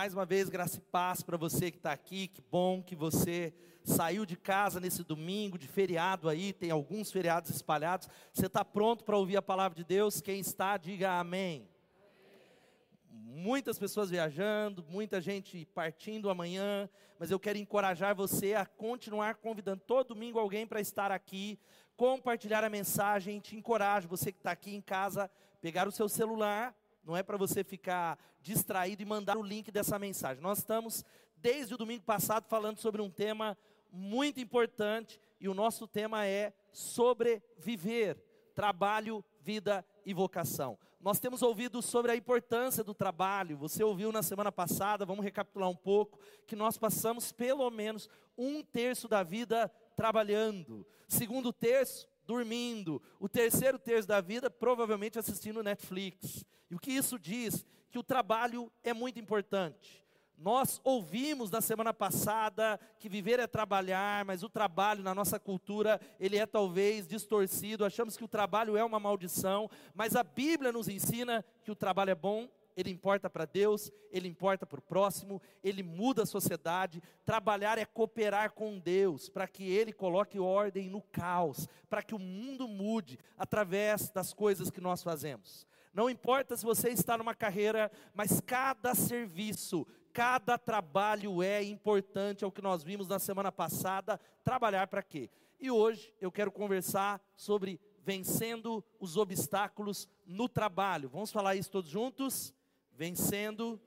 Mais uma vez, graça e paz para você que está aqui. Que bom que você saiu de casa nesse domingo de feriado aí. Tem alguns feriados espalhados. Você está pronto para ouvir a palavra de Deus? Quem está, diga amém. Muitas pessoas viajando, muita gente partindo amanhã, mas eu quero encorajar você a continuar convidando todo domingo alguém para estar aqui, compartilhar a mensagem. Te encorajo, você que está aqui em casa, pegar o seu celular não é para você ficar distraído e mandar o link dessa mensagem. Nós estamos, desde o domingo passado, falando sobre um tema muito importante, e o nosso tema é sobreviver, trabalho, vida e vocação. Nós temos ouvido sobre a importância do trabalho, você ouviu na semana passada, vamos recapitular um pouco, que nós passamos pelo menos um terço da vida trabalhando, segundo terço, dormindo, o terceiro terço da vida provavelmente assistindo Netflix. E o que isso diz? Que o trabalho é muito importante. Nós ouvimos na semana passada que viver é trabalhar, mas o trabalho na nossa cultura, ele é talvez distorcido, achamos que o trabalho é uma maldição, mas a Bíblia nos ensina que o trabalho é bom, ele importa para Deus, ele importa para o próximo, ele muda a sociedade. Trabalhar é cooperar com Deus, para que ele coloque ordem no caos, para que o mundo mude através das coisas que nós fazemos. Não importa se você está numa carreira, mas cada serviço, cada trabalho é importante, é o que nós vimos na semana passada. Trabalhar para quê? E hoje eu quero conversar sobre vencendo os obstáculos no trabalho. Vamos falar isso todos juntos? Vencendo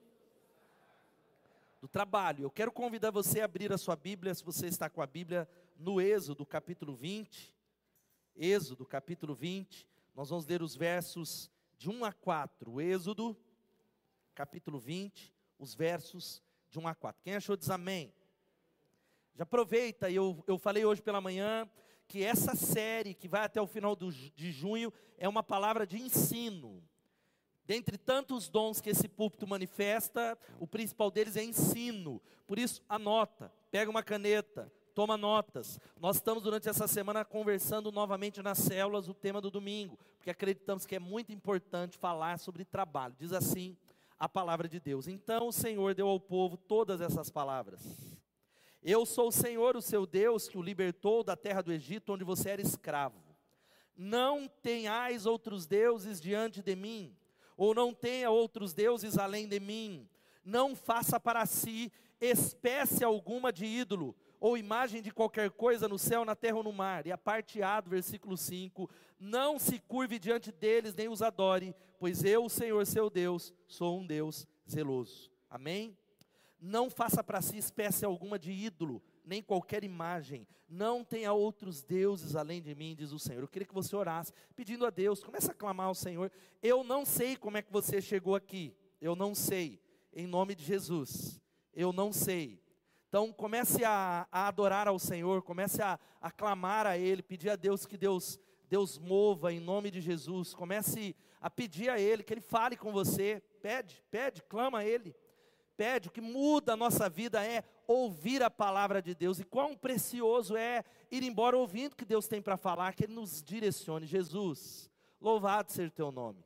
do trabalho. Eu quero convidar você a abrir a sua Bíblia, se você está com a Bíblia, no Êxodo, capítulo 20. Êxodo, capítulo 20. Nós vamos ler os versos de 1 a 4, Êxodo, capítulo 20, os versos de 1 a 4. Quem achou diz amém. Já aproveita, eu, eu falei hoje pela manhã que essa série, que vai até o final do, de junho, é uma palavra de ensino. Dentre tantos dons que esse púlpito manifesta, o principal deles é ensino. Por isso, anota, pega uma caneta, toma notas. Nós estamos durante essa semana conversando novamente nas células o tema do domingo, porque acreditamos que é muito importante falar sobre trabalho. Diz assim a palavra de Deus. Então o Senhor deu ao povo todas essas palavras. Eu sou o Senhor, o seu Deus, que o libertou da terra do Egito, onde você era escravo. Não tenhais outros deuses diante de mim, ou não tenha outros deuses além de mim. Não faça para si espécie alguma de ídolo, ou imagem de qualquer coisa no céu, na terra ou no mar. E a parte A do versículo 5: Não se curve diante deles, nem os adore, pois eu, o Senhor seu Deus, sou um Deus zeloso. Amém? Não faça para si espécie alguma de ídolo, nem qualquer imagem. Não tenha outros deuses além de mim, diz o Senhor. Eu queria que você orasse, pedindo a Deus, comece a clamar ao Senhor. Eu não sei como é que você chegou aqui. Eu não sei. Em nome de Jesus. Eu não sei. Então comece a, a adorar ao Senhor, comece a, a clamar a Ele, pedir a Deus que Deus, Deus mova em nome de Jesus. Comece a pedir a Ele, que Ele fale com você. Pede, pede, clama a Ele. Pede, o que muda a nossa vida é ouvir a palavra de Deus. E quão precioso é ir embora ouvindo o que Deus tem para falar, que Ele nos direcione. Jesus, louvado seja o teu nome.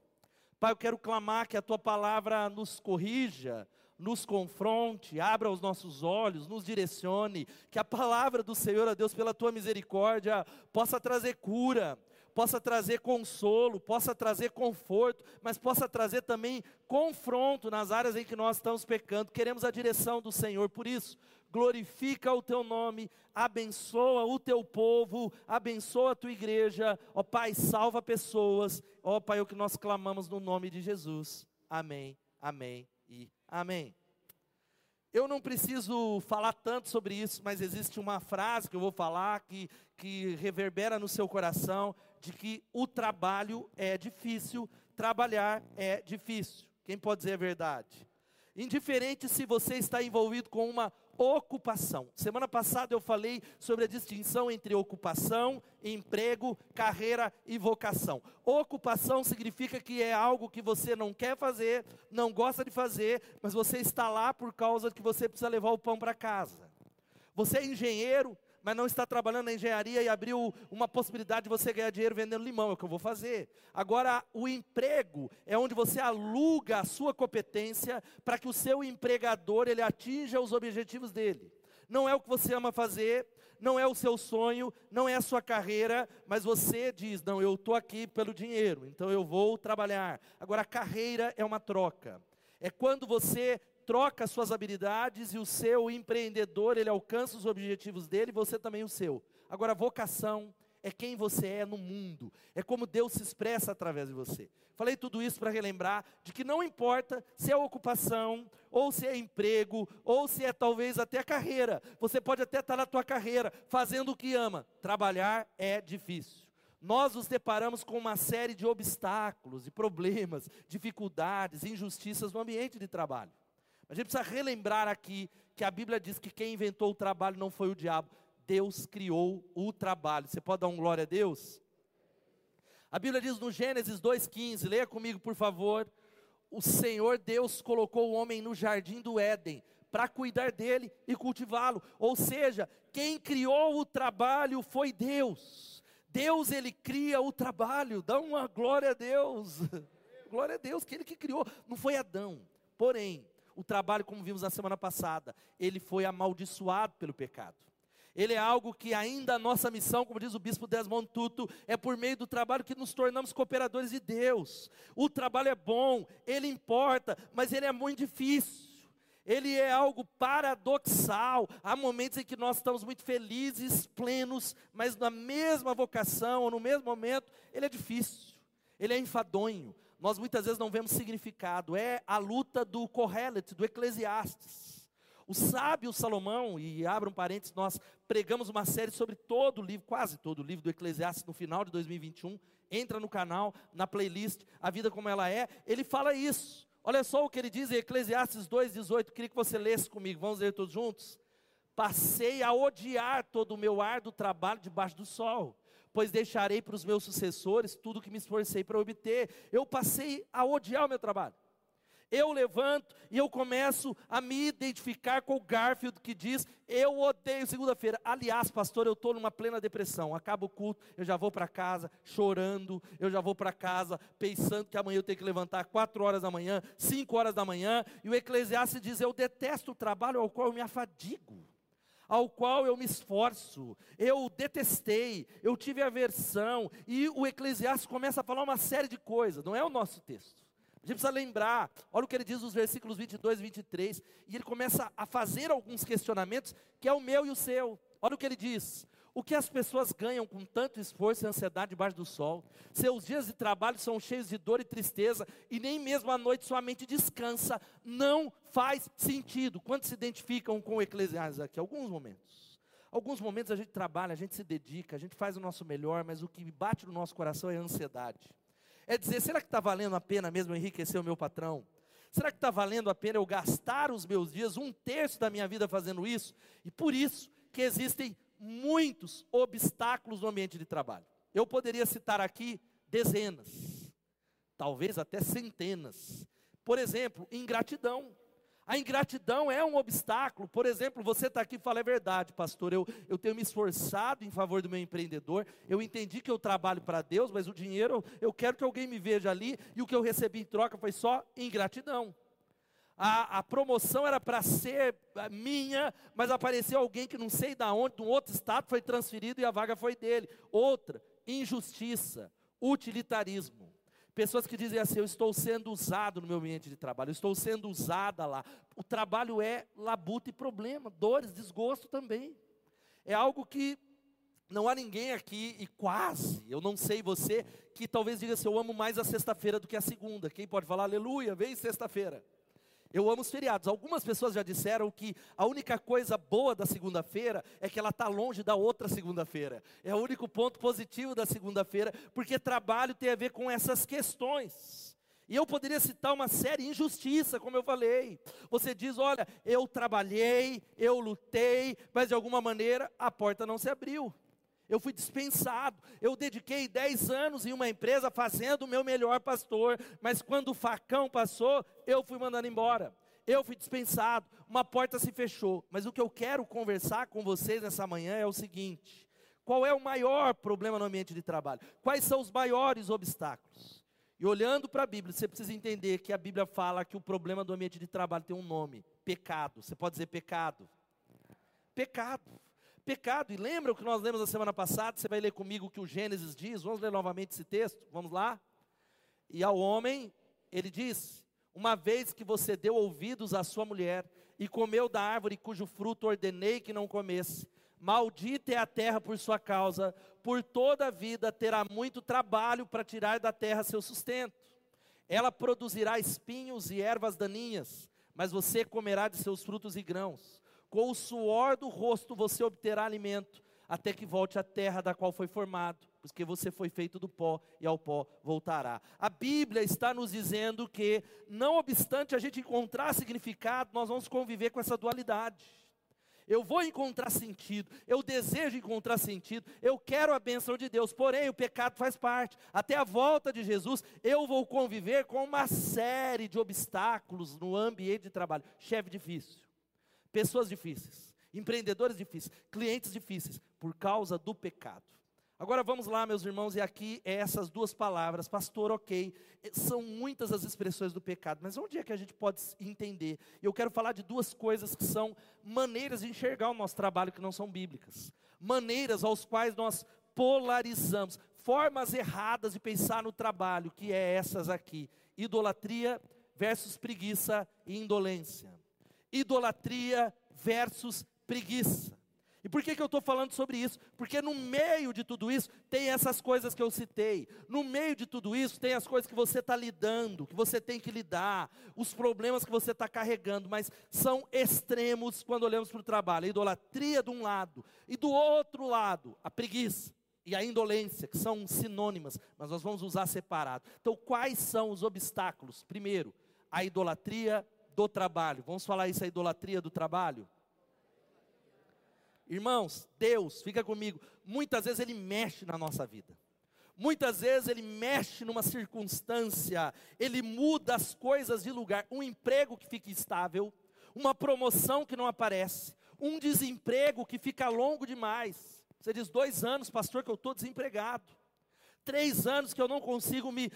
Pai, eu quero clamar que a tua palavra nos corrija, nos confronte, abra os nossos olhos, nos direcione, que a palavra do Senhor, a Deus, pela tua misericórdia, possa trazer cura, possa trazer consolo, possa trazer conforto, mas possa trazer também confronto nas áreas em que nós estamos pecando. Queremos a direção do Senhor, por isso, glorifica o teu nome, abençoa o teu povo, abençoa a tua igreja, ó Pai, salva pessoas, ó Pai, é o que nós clamamos no nome de Jesus. Amém, amém e Amém. Eu não preciso falar tanto sobre isso, mas existe uma frase que eu vou falar que, que reverbera no seu coração de que o trabalho é difícil, trabalhar é difícil. Quem pode dizer a verdade? Indiferente se você está envolvido com uma ocupação. Semana passada eu falei sobre a distinção entre ocupação, emprego, carreira e vocação. Ocupação significa que é algo que você não quer fazer, não gosta de fazer, mas você está lá por causa de que você precisa levar o pão para casa. Você é engenheiro, mas não está trabalhando na engenharia e abriu uma possibilidade de você ganhar dinheiro vendendo limão, é o que eu vou fazer. Agora, o emprego é onde você aluga a sua competência para que o seu empregador ele atinja os objetivos dele. Não é o que você ama fazer, não é o seu sonho, não é a sua carreira, mas você diz: não, eu estou aqui pelo dinheiro, então eu vou trabalhar. Agora, a carreira é uma troca. É quando você troca suas habilidades e o seu empreendedor, ele alcança os objetivos dele, você também o seu. Agora, vocação é quem você é no mundo, é como Deus se expressa através de você. Falei tudo isso para relembrar de que não importa se é ocupação, ou se é emprego, ou se é talvez até carreira. Você pode até estar na tua carreira fazendo o que ama. Trabalhar é difícil. Nós nos deparamos com uma série de obstáculos, de problemas, dificuldades, injustiças no ambiente de trabalho. A gente precisa relembrar aqui que a Bíblia diz que quem inventou o trabalho não foi o diabo, Deus criou o trabalho. Você pode dar um glória a Deus? A Bíblia diz no Gênesis 2,15, leia comigo por favor. O Senhor Deus colocou o homem no jardim do Éden para cuidar dele e cultivá-lo. Ou seja, quem criou o trabalho foi Deus. Deus ele cria o trabalho. Dá uma glória a Deus. glória a Deus que ele que criou, não foi Adão. Porém, o trabalho, como vimos na semana passada, ele foi amaldiçoado pelo pecado. Ele é algo que ainda a nossa missão, como diz o bispo Desmond Tutu, é por meio do trabalho que nos tornamos cooperadores de Deus. O trabalho é bom, ele importa, mas ele é muito difícil. Ele é algo paradoxal. Há momentos em que nós estamos muito felizes, plenos, mas na mesma vocação, ou no mesmo momento, ele é difícil. Ele é enfadonho nós muitas vezes não vemos significado. É a luta do Correlet, do Eclesiastes. O sábio Salomão, e abra um parênteses, nós pregamos uma série sobre todo o livro, quase todo o livro do Eclesiastes no final de 2021. Entra no canal, na playlist, A Vida Como Ela É. Ele fala isso. Olha só o que ele diz em Eclesiastes 2,18. Queria que você lesse comigo. Vamos ler todos juntos? Passei a odiar todo o meu árduo trabalho debaixo do sol pois deixarei para os meus sucessores tudo que me esforcei para obter. Eu passei a odiar o meu trabalho. Eu levanto e eu começo a me identificar com o Garfield que diz: Eu odeio segunda-feira. Aliás, pastor, eu estou numa plena depressão. Acaba o culto, eu já vou para casa chorando, eu já vou para casa pensando que amanhã eu tenho que levantar quatro horas da manhã, cinco horas da manhã. E o Eclesiastes diz: Eu detesto o trabalho ao qual eu me afadigo ao qual eu me esforço, eu detestei, eu tive aversão, e o Eclesiastes começa a falar uma série de coisas, não é o nosso texto. A gente precisa lembrar, olha o que ele diz nos versículos 22 e 23, e ele começa a fazer alguns questionamentos, que é o meu e o seu. Olha o que ele diz: o que as pessoas ganham com tanto esforço e ansiedade debaixo do sol? Seus dias de trabalho são cheios de dor e tristeza, e nem mesmo à noite sua mente descansa. Não faz sentido. Quantos se identificam com o Eclesiastes aqui? Alguns momentos. Alguns momentos a gente trabalha, a gente se dedica, a gente faz o nosso melhor, mas o que bate no nosso coração é a ansiedade. É dizer, será que está valendo a pena mesmo enriquecer o meu patrão? Será que está valendo a pena eu gastar os meus dias, um terço da minha vida fazendo isso? E por isso que existem muitos obstáculos no ambiente de trabalho. Eu poderia citar aqui dezenas, talvez até centenas. Por exemplo, ingratidão. A ingratidão é um obstáculo. Por exemplo, você está aqui e fala, é verdade, pastor, eu, eu tenho me esforçado em favor do meu empreendedor, eu entendi que eu trabalho para Deus, mas o dinheiro, eu quero que alguém me veja ali, e o que eu recebi em troca foi só ingratidão a, a promoção era para ser minha, mas apareceu alguém que não sei da onde, de um outro estado, foi transferido e a vaga foi dele. Outra, injustiça, utilitarismo. Pessoas que dizem assim: Eu estou sendo usado no meu ambiente de trabalho, eu estou sendo usada lá. O trabalho é labuta e problema, dores, desgosto também. É algo que não há ninguém aqui, e quase, eu não sei você, que talvez diga assim: Eu amo mais a sexta-feira do que a segunda. Quem pode falar aleluia? Vem sexta-feira. Eu amo os feriados. Algumas pessoas já disseram que a única coisa boa da segunda-feira é que ela está longe da outra segunda-feira. É o único ponto positivo da segunda-feira, porque trabalho tem a ver com essas questões. E eu poderia citar uma série injustiça, como eu falei. Você diz: olha, eu trabalhei, eu lutei, mas de alguma maneira a porta não se abriu. Eu fui dispensado. Eu dediquei 10 anos em uma empresa fazendo o meu melhor pastor, mas quando o facão passou, eu fui mandando embora. eu fui dispensado, uma porta se fechou. Mas o que eu quero conversar com vocês nessa manhã é o seguinte: qual é o maior problema no ambiente de trabalho? Quais são os maiores obstáculos? E olhando para a Bíblia, você precisa entender que a Bíblia fala que o problema do ambiente de trabalho tem um nome: pecado. Você pode dizer pecado? Pecado. Pecado. E lembra o que nós lemos na semana passada? Você vai ler comigo o que o Gênesis diz? Vamos ler novamente esse texto? Vamos lá? E ao homem, ele diz: Uma vez que você deu ouvidos à sua mulher e comeu da árvore cujo fruto ordenei que não comesse, maldita é a terra por sua causa, por toda a vida terá muito trabalho para tirar da terra seu sustento. Ela produzirá espinhos e ervas daninhas, mas você comerá de seus frutos e grãos. Com o suor do rosto você obterá alimento, até que volte à terra da qual foi formado, porque você foi feito do pó e ao pó voltará. A Bíblia está nos dizendo que, não obstante a gente encontrar significado, nós vamos conviver com essa dualidade. Eu vou encontrar sentido, eu desejo encontrar sentido, eu quero a bênção de Deus, porém o pecado faz parte. Até a volta de Jesus, eu vou conviver com uma série de obstáculos no ambiente de trabalho. Chefe difícil, pessoas difíceis, empreendedores difíceis, clientes difíceis, por causa do pecado. Agora vamos lá, meus irmãos, e aqui é essas duas palavras, pastor, ok, são muitas as expressões do pecado, mas onde é que a gente pode entender? Eu quero falar de duas coisas que são maneiras de enxergar o nosso trabalho que não são bíblicas, maneiras aos quais nós polarizamos, formas erradas de pensar no trabalho, que é essas aqui: idolatria versus preguiça e indolência. Idolatria versus preguiça. E por que, que eu estou falando sobre isso? Porque no meio de tudo isso tem essas coisas que eu citei. No meio de tudo isso tem as coisas que você está lidando, que você tem que lidar, os problemas que você está carregando, mas são extremos quando olhamos para o trabalho. A idolatria de um lado, e do outro lado, a preguiça e a indolência, que são sinônimas, mas nós vamos usar separado. Então, quais são os obstáculos? Primeiro, a idolatria do trabalho. Vamos falar isso, a idolatria do trabalho? Irmãos, Deus, fica comigo, muitas vezes Ele mexe na nossa vida. Muitas vezes Ele mexe numa circunstância, Ele muda as coisas de lugar. Um emprego que fica estável, uma promoção que não aparece, um desemprego que fica longo demais. Você diz, dois anos, pastor, que eu estou desempregado. Três anos que eu não consigo me,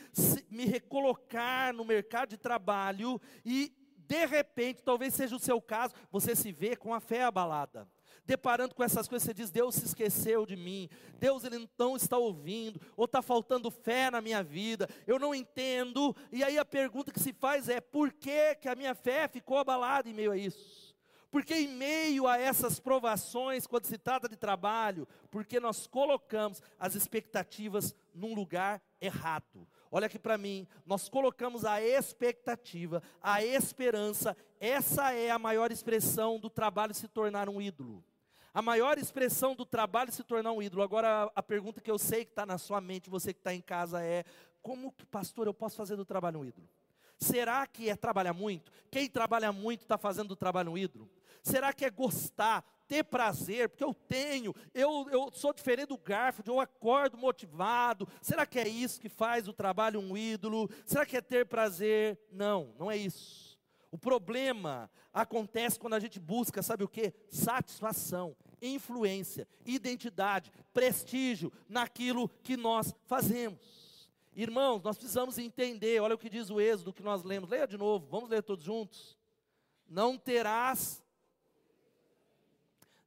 me recolocar no mercado de trabalho e, de repente, talvez seja o seu caso, você se vê com a fé abalada deparando com essas coisas, você diz: Deus se esqueceu de mim, Deus ele não está ouvindo, ou está faltando fé na minha vida, eu não entendo. E aí a pergunta que se faz é: por que, que a minha fé ficou abalada em meio a isso? Porque em meio a essas provações, quando se trata de trabalho, porque nós colocamos as expectativas num lugar errado. Olha aqui para mim, nós colocamos a expectativa, a esperança, essa é a maior expressão do trabalho se tornar um ídolo. A maior expressão do trabalho se tornar um ídolo. Agora, a pergunta que eu sei que está na sua mente, você que está em casa, é: como que, pastor, eu posso fazer do trabalho um ídolo? Será que é trabalhar muito? Quem trabalha muito está fazendo do trabalho um ídolo? Será que é gostar, ter prazer? Porque eu tenho, eu, eu sou diferente do Garfield, eu acordo motivado. Será que é isso que faz o trabalho um ídolo? Será que é ter prazer? Não, não é isso. O problema acontece quando a gente busca, sabe o que? Satisfação, influência, identidade, prestígio naquilo que nós fazemos. Irmãos, nós precisamos entender, olha o que diz o Êxodo que nós lemos, leia de novo, vamos ler todos juntos. Não terás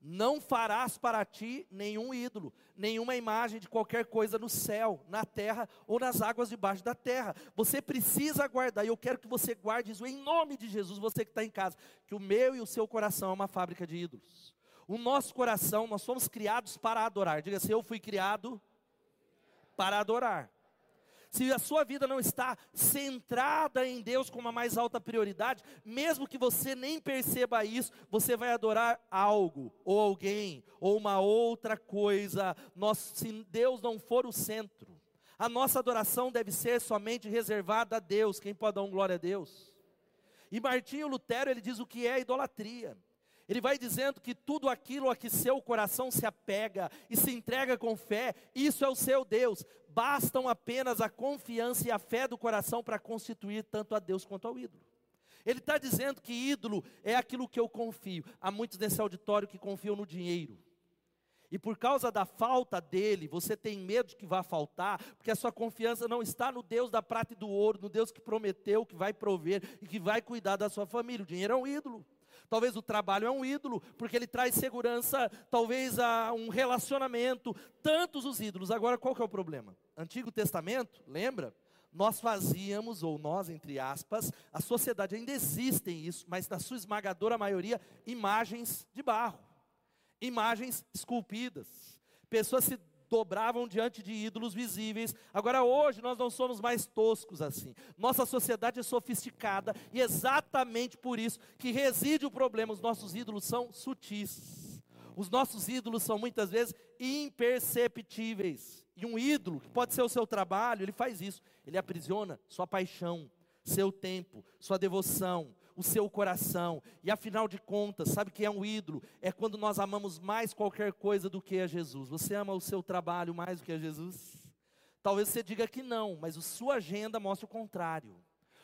não farás para ti nenhum ídolo, nenhuma imagem de qualquer coisa no céu, na terra ou nas águas debaixo da terra. Você precisa guardar, e eu quero que você guarde isso em nome de Jesus, você que está em casa, que o meu e o seu coração é uma fábrica de ídolos. O nosso coração, nós fomos criados para adorar. Diga assim: Eu fui criado para adorar se a sua vida não está centrada em Deus como a mais alta prioridade, mesmo que você nem perceba isso, você vai adorar algo, ou alguém, ou uma outra coisa. Nós, se Deus não for o centro, a nossa adoração deve ser somente reservada a Deus. Quem pode dar um glória a Deus? E Martinho Lutero, ele diz o que é idolatria. Ele vai dizendo que tudo aquilo a que seu coração se apega e se entrega com fé, isso é o seu Deus. Bastam apenas a confiança e a fé do coração para constituir tanto a Deus quanto ao ídolo. Ele está dizendo que ídolo é aquilo que eu confio. Há muitos nesse auditório que confiam no dinheiro. E por causa da falta dele, você tem medo de que vá faltar, porque a sua confiança não está no Deus da prata e do ouro, no Deus que prometeu, que vai prover e que vai cuidar da sua família. O dinheiro é um ídolo. Talvez o trabalho é um ídolo, porque ele traz segurança, talvez a um relacionamento, tantos os ídolos. Agora, qual que é o problema? Antigo Testamento, lembra? Nós fazíamos, ou nós, entre aspas, a sociedade ainda existe isso, mas na sua esmagadora maioria, imagens de barro, imagens esculpidas. Pessoas se dobravam diante de ídolos visíveis. Agora, hoje, nós não somos mais toscos assim. Nossa sociedade é sofisticada e exatamente por isso que reside o problema. Os nossos ídolos são sutis. Os nossos ídolos são muitas vezes imperceptíveis. E um ídolo, que pode ser o seu trabalho, ele faz isso. Ele aprisiona sua paixão, seu tempo, sua devoção, o seu coração. E afinal de contas, sabe que é um ídolo? É quando nós amamos mais qualquer coisa do que a Jesus. Você ama o seu trabalho mais do que a Jesus? Talvez você diga que não, mas a sua agenda mostra o contrário.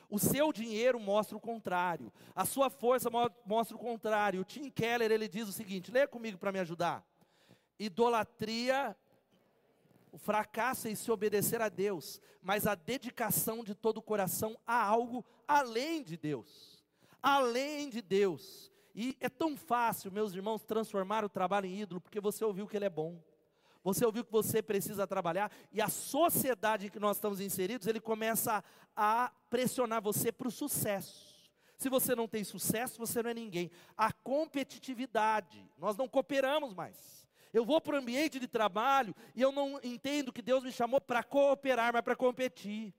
O seu dinheiro mostra o contrário. A sua força mostra o contrário. O Tim Keller, ele diz o seguinte, leia comigo para me ajudar. Idolatria o fracasso é em se obedecer a Deus, mas a dedicação de todo o coração a algo além de Deus além de Deus. E é tão fácil, meus irmãos, transformar o trabalho em ídolo, porque você ouviu que ele é bom. Você ouviu que você precisa trabalhar e a sociedade em que nós estamos inseridos, ele começa a, pressionar você para o sucesso. Se você não tem sucesso, você não é ninguém. A competitividade, nós não cooperamos mais. Eu vou para o ambiente de trabalho e eu não entendo que Deus me chamou para cooperar, mas para competir.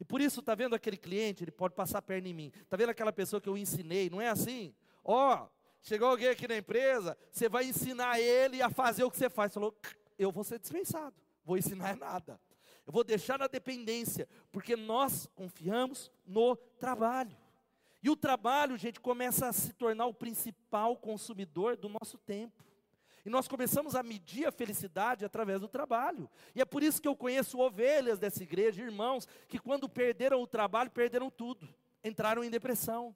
E por isso, está vendo aquele cliente, ele pode passar a perna em mim. Está vendo aquela pessoa que eu ensinei, não é assim? Ó, oh, chegou alguém aqui na empresa, você vai ensinar ele a fazer o que você faz. Falou, eu vou ser dispensado, vou ensinar nada. Eu vou deixar na dependência, porque nós confiamos no trabalho. E o trabalho, gente, começa a se tornar o principal consumidor do nosso tempo. E nós começamos a medir a felicidade através do trabalho. E é por isso que eu conheço ovelhas dessa igreja, irmãos, que quando perderam o trabalho, perderam tudo. Entraram em depressão.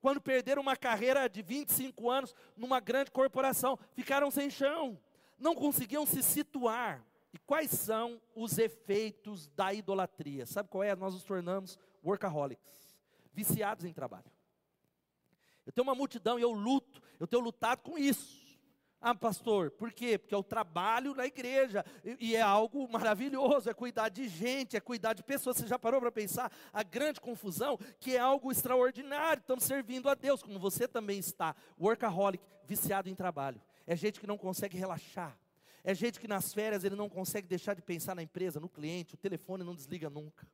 Quando perderam uma carreira de 25 anos numa grande corporação, ficaram sem chão. Não conseguiam se situar. E quais são os efeitos da idolatria? Sabe qual é? Nós nos tornamos workaholics, viciados em trabalho. Eu tenho uma multidão e eu luto, eu tenho lutado com isso. Ah, pastor, por quê? Porque é o trabalho na igreja, e, e é algo maravilhoso, é cuidar de gente, é cuidar de pessoas. Você já parou para pensar a grande confusão, que é algo extraordinário, estamos servindo a Deus, como você também está, workaholic, viciado em trabalho. É gente que não consegue relaxar, é gente que nas férias ele não consegue deixar de pensar na empresa, no cliente, o telefone não desliga nunca.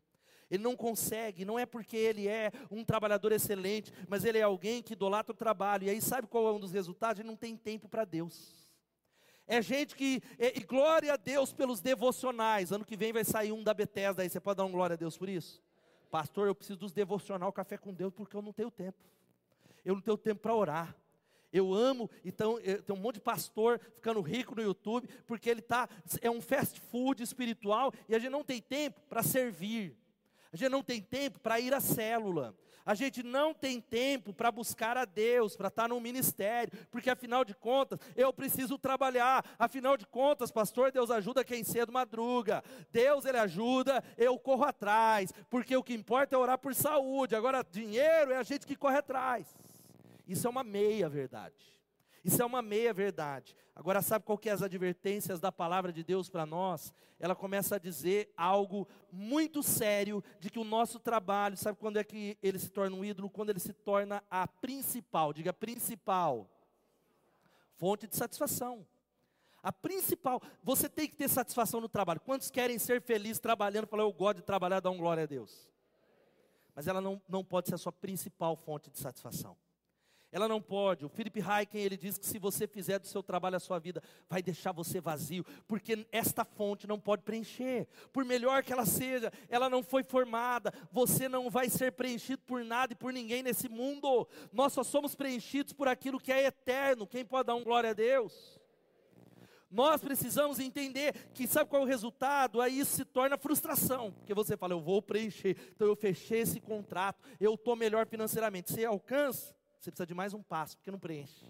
Ele não consegue, não é porque ele é um trabalhador excelente, mas ele é alguém que idolatra o trabalho. E aí sabe qual é um dos resultados? Ele não tem tempo para Deus. É gente que, e, e, glória a Deus pelos devocionais. Ano que vem vai sair um da Bethesda aí. Você pode dar um glória a Deus por isso? Pastor, eu preciso dos devocional café com Deus porque eu não tenho tempo. Eu não tenho tempo para orar. Eu amo, então tem um monte de pastor ficando rico no YouTube, porque ele tá é um fast food espiritual e a gente não tem tempo para servir. A gente não tem tempo para ir à célula. A gente não tem tempo para buscar a Deus, para estar no ministério, porque afinal de contas, eu preciso trabalhar. Afinal de contas, pastor, Deus ajuda quem cedo madruga. Deus ele ajuda, eu corro atrás, porque o que importa é orar por saúde. Agora, dinheiro é a gente que corre atrás. Isso é uma meia verdade. Isso é uma meia verdade. Agora, sabe qual que é as advertências da palavra de Deus para nós? Ela começa a dizer algo muito sério de que o nosso trabalho, sabe quando é que ele se torna um ídolo? Quando ele se torna a principal, diga principal, fonte de satisfação. A principal, você tem que ter satisfação no trabalho. Quantos querem ser felizes trabalhando? Falar, eu gosto de trabalhar, dá um glória a Deus. Mas ela não, não pode ser a sua principal fonte de satisfação. Ela não pode. O Philip Heiken, ele diz que se você fizer do seu trabalho a sua vida, vai deixar você vazio, porque esta fonte não pode preencher. Por melhor que ela seja, ela não foi formada. Você não vai ser preenchido por nada e por ninguém nesse mundo. Nós só somos preenchidos por aquilo que é eterno. Quem pode dar um glória a Deus? Nós precisamos entender que sabe qual é o resultado? Aí isso se torna frustração, porque você fala, eu vou preencher, então eu fechei esse contrato, eu estou melhor financeiramente. Você alcança, você precisa de mais um passo, porque não preenche.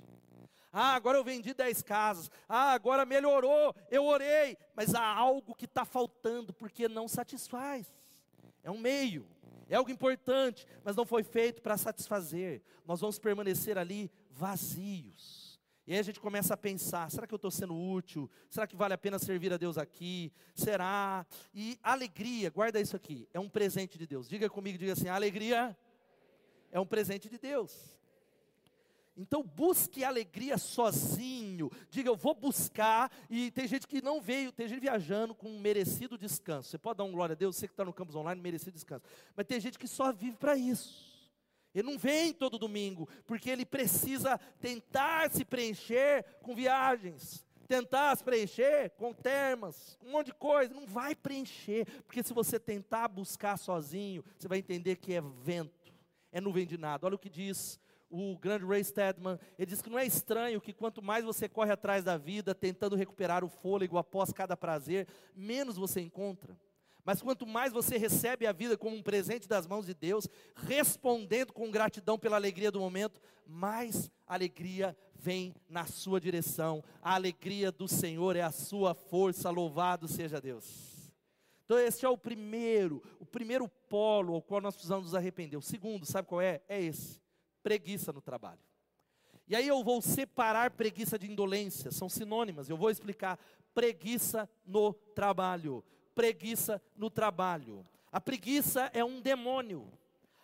Ah, agora eu vendi 10 casas. Ah, agora melhorou, eu orei. Mas há algo que está faltando, porque não satisfaz. É um meio, é algo importante, mas não foi feito para satisfazer. Nós vamos permanecer ali vazios. E aí a gente começa a pensar: será que eu estou sendo útil? Será que vale a pena servir a Deus aqui? Será? E alegria, guarda isso aqui, é um presente de Deus. Diga comigo, diga assim: alegria é um presente de Deus. Então busque alegria sozinho. Diga, eu vou buscar. E tem gente que não veio, tem gente viajando com um merecido descanso. Você pode dar um glória a Deus, você que está no campus online, merecido descanso. Mas tem gente que só vive para isso. Ele não vem todo domingo, porque ele precisa tentar se preencher com viagens, tentar se preencher com termas, um monte de coisa. Não vai preencher, porque se você tentar buscar sozinho, você vai entender que é vento, é nuvem de nada. Olha o que diz o grande Ray Stedman, ele diz que não é estranho que quanto mais você corre atrás da vida, tentando recuperar o fôlego após cada prazer, menos você encontra. Mas quanto mais você recebe a vida como um presente das mãos de Deus, respondendo com gratidão pela alegria do momento, mais alegria vem na sua direção. A alegria do Senhor é a sua força, louvado seja Deus. Então esse é o primeiro, o primeiro polo ao qual nós precisamos nos arrepender. O segundo, sabe qual é? É esse: preguiça no trabalho. E aí eu vou separar preguiça de indolência, são sinônimas. Eu vou explicar preguiça no trabalho preguiça no trabalho. A preguiça é um demônio.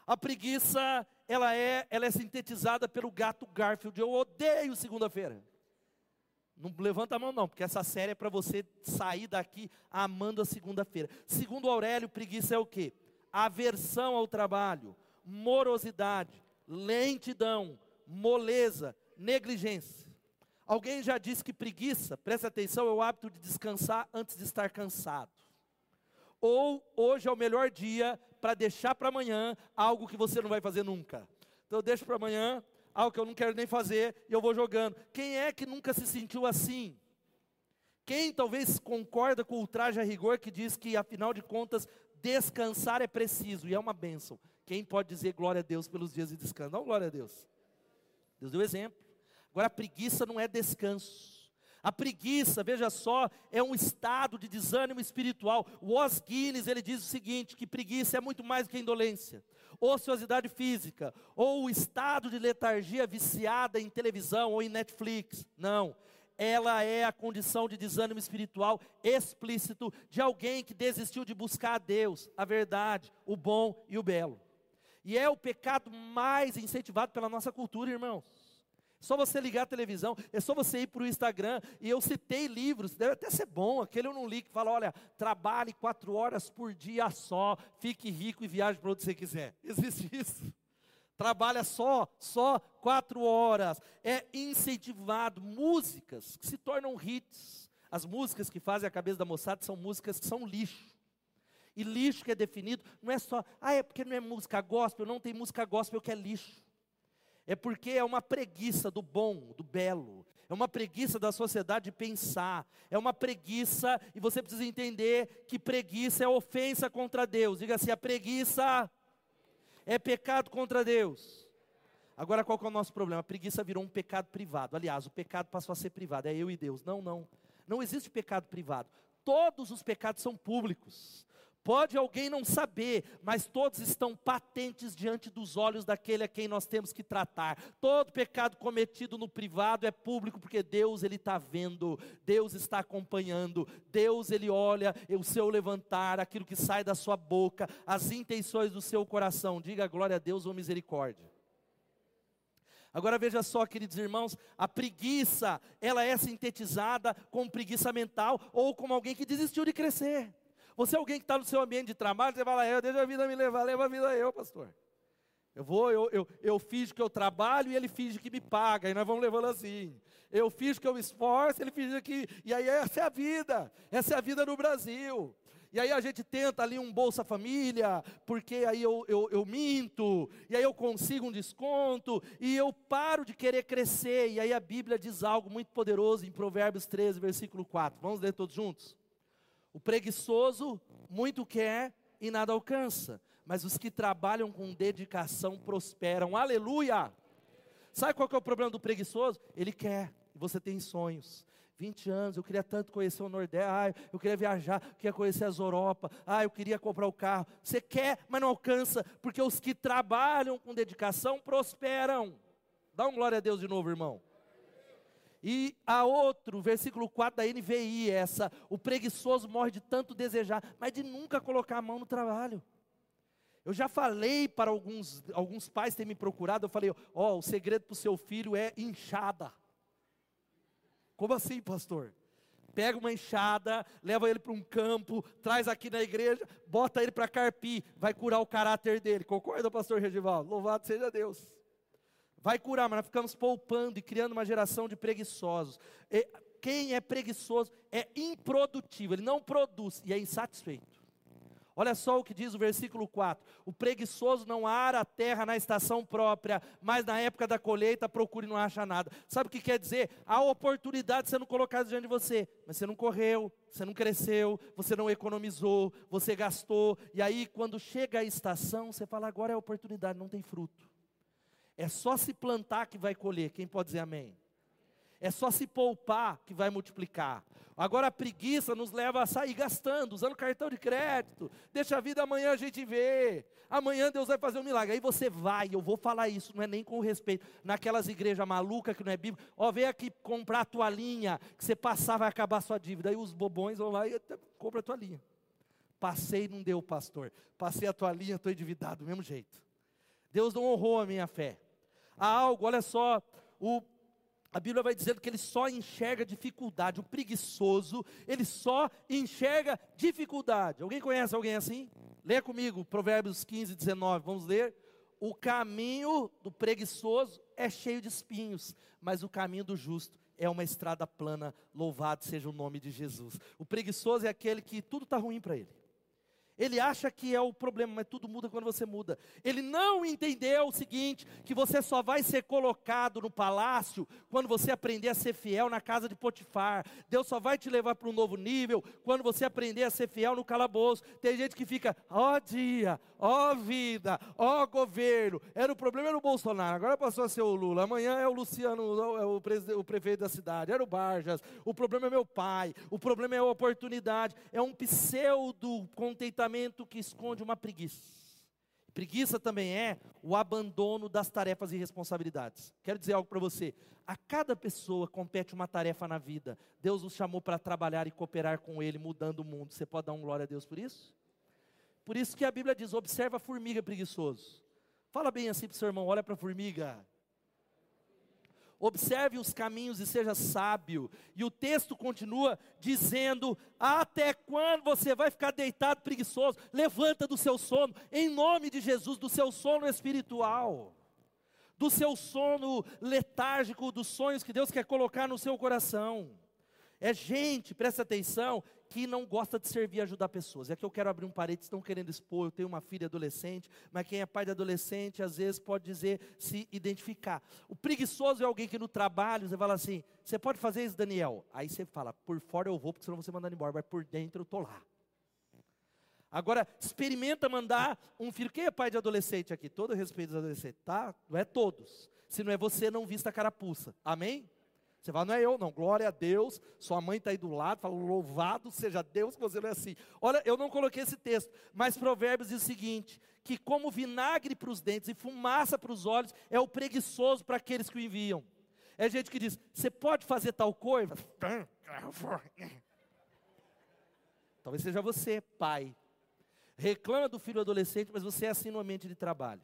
A preguiça, ela é, ela é sintetizada pelo gato Garfield. Eu odeio segunda-feira. Não levanta a mão não, porque essa série é para você sair daqui amando a segunda-feira. Segundo Aurélio, preguiça é o quê? Aversão ao trabalho, morosidade, lentidão, moleza, negligência. Alguém já disse que preguiça, presta atenção, é o hábito de descansar antes de estar cansado ou hoje é o melhor dia para deixar para amanhã algo que você não vai fazer nunca. Então eu deixo para amanhã algo que eu não quero nem fazer e eu vou jogando. Quem é que nunca se sentiu assim? Quem talvez concorda com o traje a rigor que diz que afinal de contas descansar é preciso e é uma bênção? Quem pode dizer glória a Deus pelos dias de descanso? Não, glória a Deus. Deus deu exemplo. Agora a preguiça não é descanso. A preguiça, veja só, é um estado de desânimo espiritual. O Os Guinness, ele diz o seguinte, que preguiça é muito mais do que indolência. Ociosidade física, ou o estado de letargia viciada em televisão ou em Netflix. Não, ela é a condição de desânimo espiritual explícito de alguém que desistiu de buscar a Deus, a verdade, o bom e o belo. E é o pecado mais incentivado pela nossa cultura, irmãos. Só você ligar a televisão, é só você ir para o Instagram. E eu citei livros, deve até ser bom. Aquele eu não li que fala: olha, trabalhe quatro horas por dia só, fique rico e viaje para onde você quiser. Existe isso. Trabalha só, só quatro horas. É incentivado. Músicas que se tornam hits. As músicas que fazem a cabeça da moçada são músicas que são lixo. E lixo que é definido não é só, ah, é porque não é música gospel, não tem música gospel que é lixo é porque é uma preguiça do bom, do belo, é uma preguiça da sociedade de pensar, é uma preguiça, e você precisa entender que preguiça é ofensa contra Deus. Diga assim: a preguiça é pecado contra Deus. Agora qual é o nosso problema? A preguiça virou um pecado privado. Aliás, o pecado passou a ser privado, é eu e Deus. Não, não. Não existe pecado privado. Todos os pecados são públicos. Pode alguém não saber, mas todos estão patentes diante dos olhos daquele a quem nós temos que tratar. Todo pecado cometido no privado é público, porque Deus ele está vendo, Deus está acompanhando, Deus ele olha o seu levantar, aquilo que sai da sua boca, as intenções do seu coração. Diga glória a Deus ou misericórdia. Agora veja só, queridos irmãos, a preguiça, ela é sintetizada como preguiça mental ou como alguém que desistiu de crescer. Você é alguém que está no seu ambiente de trabalho, você fala, eu deixa a vida me levar, leva a vida eu, pastor. Eu vou, eu, eu, eu finjo que eu trabalho e ele finge que me paga, e nós vamos levando assim. Eu finjo que eu esforço, ele finge que. E aí essa é a vida, essa é a vida no Brasil. E aí a gente tenta ali um Bolsa Família, porque aí eu, eu, eu minto, e aí eu consigo um desconto, e eu paro de querer crescer. E aí a Bíblia diz algo muito poderoso em Provérbios 13, versículo 4. Vamos ler todos juntos? O preguiçoso muito quer e nada alcança, mas os que trabalham com dedicação prosperam. Aleluia! Sabe qual é o problema do preguiçoso? Ele quer, e você tem sonhos. 20 anos, eu queria tanto conhecer o Nordeste, ah, eu queria viajar, eu queria conhecer as Europa, ah, eu queria comprar o carro. Você quer, mas não alcança, porque os que trabalham com dedicação prosperam. Dá um glória a Deus de novo, irmão. E a outro, versículo 4 da NVI, essa, o preguiçoso morre de tanto desejar, mas de nunca colocar a mão no trabalho. Eu já falei para alguns, alguns pais terem me procurado, eu falei, ó, oh, o segredo para o seu filho é inchada. Como assim, pastor? Pega uma enxada, leva ele para um campo, traz aqui na igreja, bota ele para carpir, vai curar o caráter dele. Concorda, pastor Regivaldo? Louvado seja Deus. Vai curar, mas nós ficamos poupando e criando uma geração de preguiçosos. E quem é preguiçoso é improdutivo, ele não produz e é insatisfeito. Olha só o que diz o versículo 4: O preguiçoso não ara a terra na estação própria, mas na época da colheita procure e não acha nada. Sabe o que quer dizer? Há oportunidade sendo colocada diante de você, mas você não correu, você não cresceu, você não economizou, você gastou, e aí quando chega a estação, você fala: agora é a oportunidade, não tem fruto. É só se plantar que vai colher. Quem pode dizer amém? É só se poupar que vai multiplicar. Agora a preguiça nos leva a sair gastando, usando cartão de crédito. Deixa a vida amanhã a gente vê. Amanhã Deus vai fazer um milagre. Aí você vai, eu vou falar isso, não é nem com respeito. Naquelas igrejas malucas que não é bíblica. Ó, vem aqui comprar a toalhinha, que você passar vai acabar a sua dívida. Aí os bobões vão lá e compra a toalhinha. Passei, não deu, pastor. Passei a toalhinha, estou endividado, do mesmo jeito. Deus não honrou a minha fé. Há algo, olha só, o a Bíblia vai dizendo que ele só enxerga dificuldade. O preguiçoso, ele só enxerga dificuldade. Alguém conhece alguém assim? Lê comigo, Provérbios 15, 19. Vamos ler. O caminho do preguiçoso é cheio de espinhos, mas o caminho do justo é uma estrada plana. Louvado seja o nome de Jesus. O preguiçoso é aquele que tudo está ruim para ele. Ele acha que é o problema, mas tudo muda quando você muda. Ele não entendeu o seguinte: que você só vai ser colocado no palácio quando você aprender a ser fiel na casa de Potifar. Deus só vai te levar para um novo nível quando você aprender a ser fiel no calabouço. Tem gente que fica, ó oh, dia, ó oh, vida, ó oh, governo. Era o problema era o Bolsonaro, agora passou a ser o Lula. Amanhã é o Luciano, é o, o prefeito da cidade. Era o Barjas. O problema é meu pai. O problema é a oportunidade. É um pseudo contentamento comportamento que esconde uma preguiça. Preguiça também é o abandono das tarefas e responsabilidades. Quero dizer algo para você. A cada pessoa compete uma tarefa na vida. Deus nos chamou para trabalhar e cooperar com Ele, mudando o mundo. Você pode dar um glória a Deus por isso? Por isso que a Bíblia diz: observa a formiga preguiçoso. Fala bem assim para o seu irmão: olha para a formiga. Observe os caminhos e seja sábio. E o texto continua dizendo: Até quando você vai ficar deitado preguiçoso? Levanta do seu sono, em nome de Jesus, do seu sono espiritual, do seu sono letárgico, dos sonhos que Deus quer colocar no seu coração. É gente, presta atenção, que não gosta de servir e ajudar pessoas. É que eu quero abrir um parede, estão querendo expor, eu tenho uma filha adolescente, mas quem é pai de adolescente, às vezes pode dizer, se identificar. O preguiçoso é alguém que no trabalho, você fala assim, você pode fazer isso, Daniel? Aí você fala, por fora eu vou, porque senão você mandando embora, mas por dentro eu estou lá. Agora, experimenta mandar um filho. Quem é pai de adolescente aqui? Todo respeito dos adolescentes, tá? Não é todos. Se não é você, não vista a carapuça. Amém? Você fala, não é eu, não, glória a Deus, sua mãe está aí do lado, fala, louvado seja Deus que você não é assim. Olha, eu não coloquei esse texto, mas Provérbios diz o seguinte: que como vinagre para os dentes e fumaça para os olhos, é o preguiçoso para aqueles que o enviam. É gente que diz, você pode fazer tal coisa? Talvez seja você, pai. Reclama do filho adolescente, mas você é assim no ambiente de trabalho.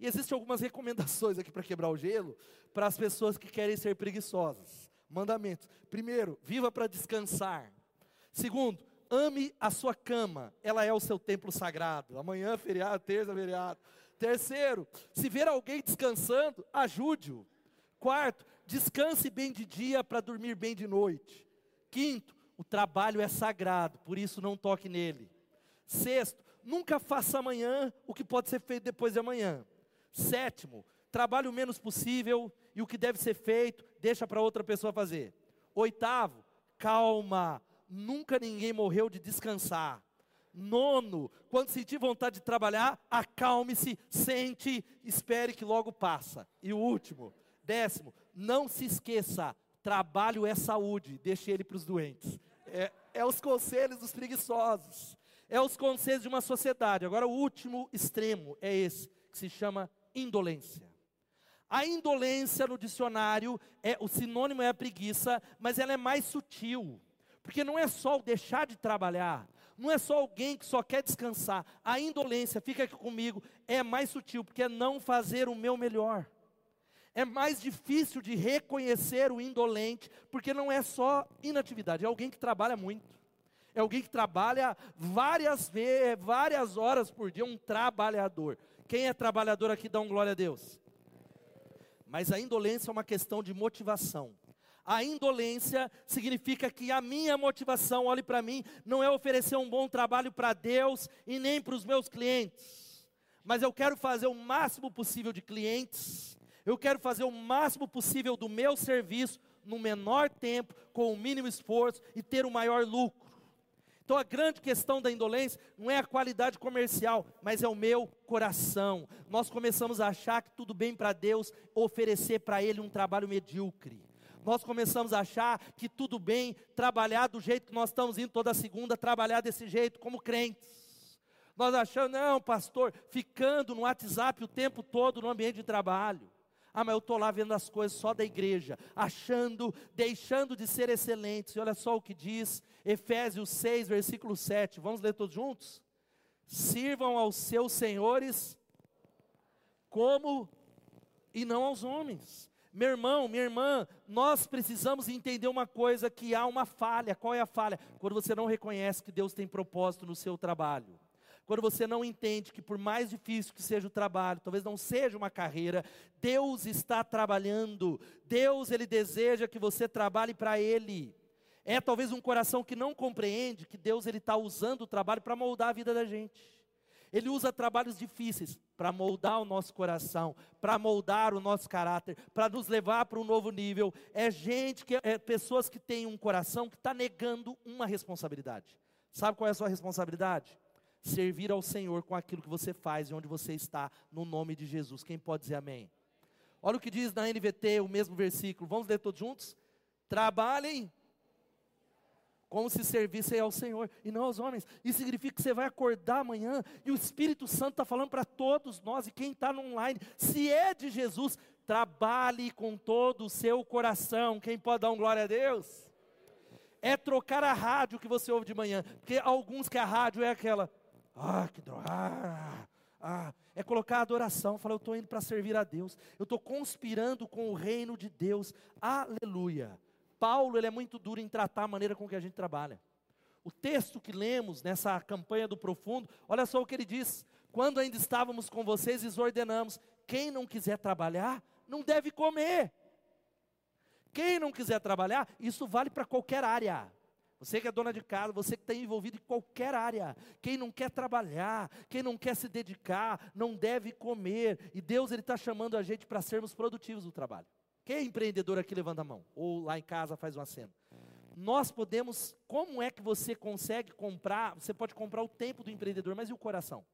E existem algumas recomendações aqui para quebrar o gelo para as pessoas que querem ser preguiçosas. Mandamentos. Primeiro, viva para descansar. Segundo, ame a sua cama, ela é o seu templo sagrado. Amanhã, feriado, terça, feriado. Terceiro, se ver alguém descansando, ajude-o. Quarto, descanse bem de dia para dormir bem de noite. Quinto, o trabalho é sagrado, por isso não toque nele. Sexto, nunca faça amanhã o que pode ser feito depois de amanhã. Sétimo, trabalhe o menos possível e o que deve ser feito, deixa para outra pessoa fazer. Oitavo, calma, nunca ninguém morreu de descansar. Nono, quando sentir vontade de trabalhar, acalme-se, sente, espere que logo passa. E o último, décimo, não se esqueça, trabalho é saúde, deixe ele para os doentes. É, é os conselhos dos preguiçosos, é os conselhos de uma sociedade. Agora, o último extremo é esse, que se chama indolência. A indolência no dicionário é o sinônimo é a preguiça, mas ela é mais sutil. Porque não é só o deixar de trabalhar, não é só alguém que só quer descansar. A indolência, fica aqui comigo, é mais sutil, porque é não fazer o meu melhor. É mais difícil de reconhecer o indolente, porque não é só inatividade, é alguém que trabalha muito. É alguém que trabalha várias vezes, várias horas por dia, um trabalhador. Quem é trabalhador aqui dá um glória a Deus. Mas a indolência é uma questão de motivação. A indolência significa que a minha motivação, olhe para mim, não é oferecer um bom trabalho para Deus e nem para os meus clientes, mas eu quero fazer o máximo possível de clientes, eu quero fazer o máximo possível do meu serviço no menor tempo, com o mínimo esforço e ter o maior lucro. Então a grande questão da indolência não é a qualidade comercial, mas é o meu coração. Nós começamos a achar que tudo bem para Deus oferecer para Ele um trabalho medíocre nós começamos a achar que tudo bem trabalhar do jeito que nós estamos indo toda segunda, trabalhar desse jeito como crentes. Nós achamos, não, pastor, ficando no WhatsApp o tempo todo no ambiente de trabalho. Ah, mas eu estou lá vendo as coisas só da igreja, achando, deixando de ser excelentes. E olha só o que diz Efésios 6, versículo 7. Vamos ler todos juntos? Sirvam aos seus senhores como e não aos homens meu irmão, minha irmã, nós precisamos entender uma coisa: que há uma falha. Qual é a falha? Quando você não reconhece que Deus tem propósito no seu trabalho. Quando você não entende que, por mais difícil que seja o trabalho, talvez não seja uma carreira, Deus está trabalhando. Deus, Ele deseja que você trabalhe para Ele. É talvez um coração que não compreende que Deus ele está usando o trabalho para moldar a vida da gente. Ele usa trabalhos difíceis para moldar o nosso coração, para moldar o nosso caráter, para nos levar para um novo nível. É gente que é pessoas que têm um coração que está negando uma responsabilidade. Sabe qual é a sua responsabilidade? Servir ao Senhor com aquilo que você faz e onde você está, no nome de Jesus. Quem pode dizer amém? Olha o que diz na NVT, o mesmo versículo. Vamos ler todos juntos? Trabalhem como se servisse ao Senhor e não aos homens. Isso significa que você vai acordar amanhã e o Espírito Santo está falando para todos nós e quem está no online, se é de Jesus, trabalhe com todo o seu coração. Quem pode dar um glória a Deus? É trocar a rádio que você ouve de manhã, porque alguns que a rádio é aquela, ah, que droga, ah, ah, é colocar a adoração, falar, eu estou indo para servir a Deus, eu estou conspirando com o reino de Deus, aleluia. Paulo ele é muito duro em tratar a maneira com que a gente trabalha. O texto que lemos nessa campanha do profundo, olha só o que ele diz: quando ainda estávamos com vocês, lhes ordenamos: quem não quiser trabalhar, não deve comer. Quem não quiser trabalhar, isso vale para qualquer área. Você que é dona de casa, você que está envolvido em qualquer área. Quem não quer trabalhar, quem não quer se dedicar, não deve comer. E Deus ele está chamando a gente para sermos produtivos no trabalho. Quem é empreendedor aqui levanta a mão? Ou lá em casa faz uma cena. Nós podemos, como é que você consegue comprar? Você pode comprar o tempo do empreendedor, mas e o coração?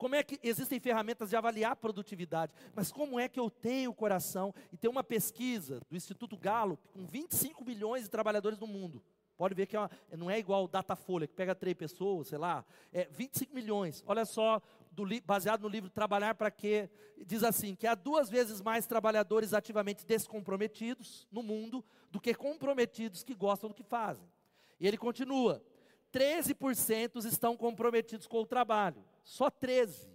Como é que existem ferramentas de avaliar produtividade? Mas como é que eu tenho o coração? E tem uma pesquisa do Instituto Gallup com 25 milhões de trabalhadores no mundo. Pode ver que é uma, não é igual o Datafolha, que pega três pessoas, sei lá. É 25 milhões. Olha só do, baseado no livro Trabalhar para Quê, diz assim: que há duas vezes mais trabalhadores ativamente descomprometidos no mundo do que comprometidos que gostam do que fazem. E ele continua: 13% estão comprometidos com o trabalho, só 13.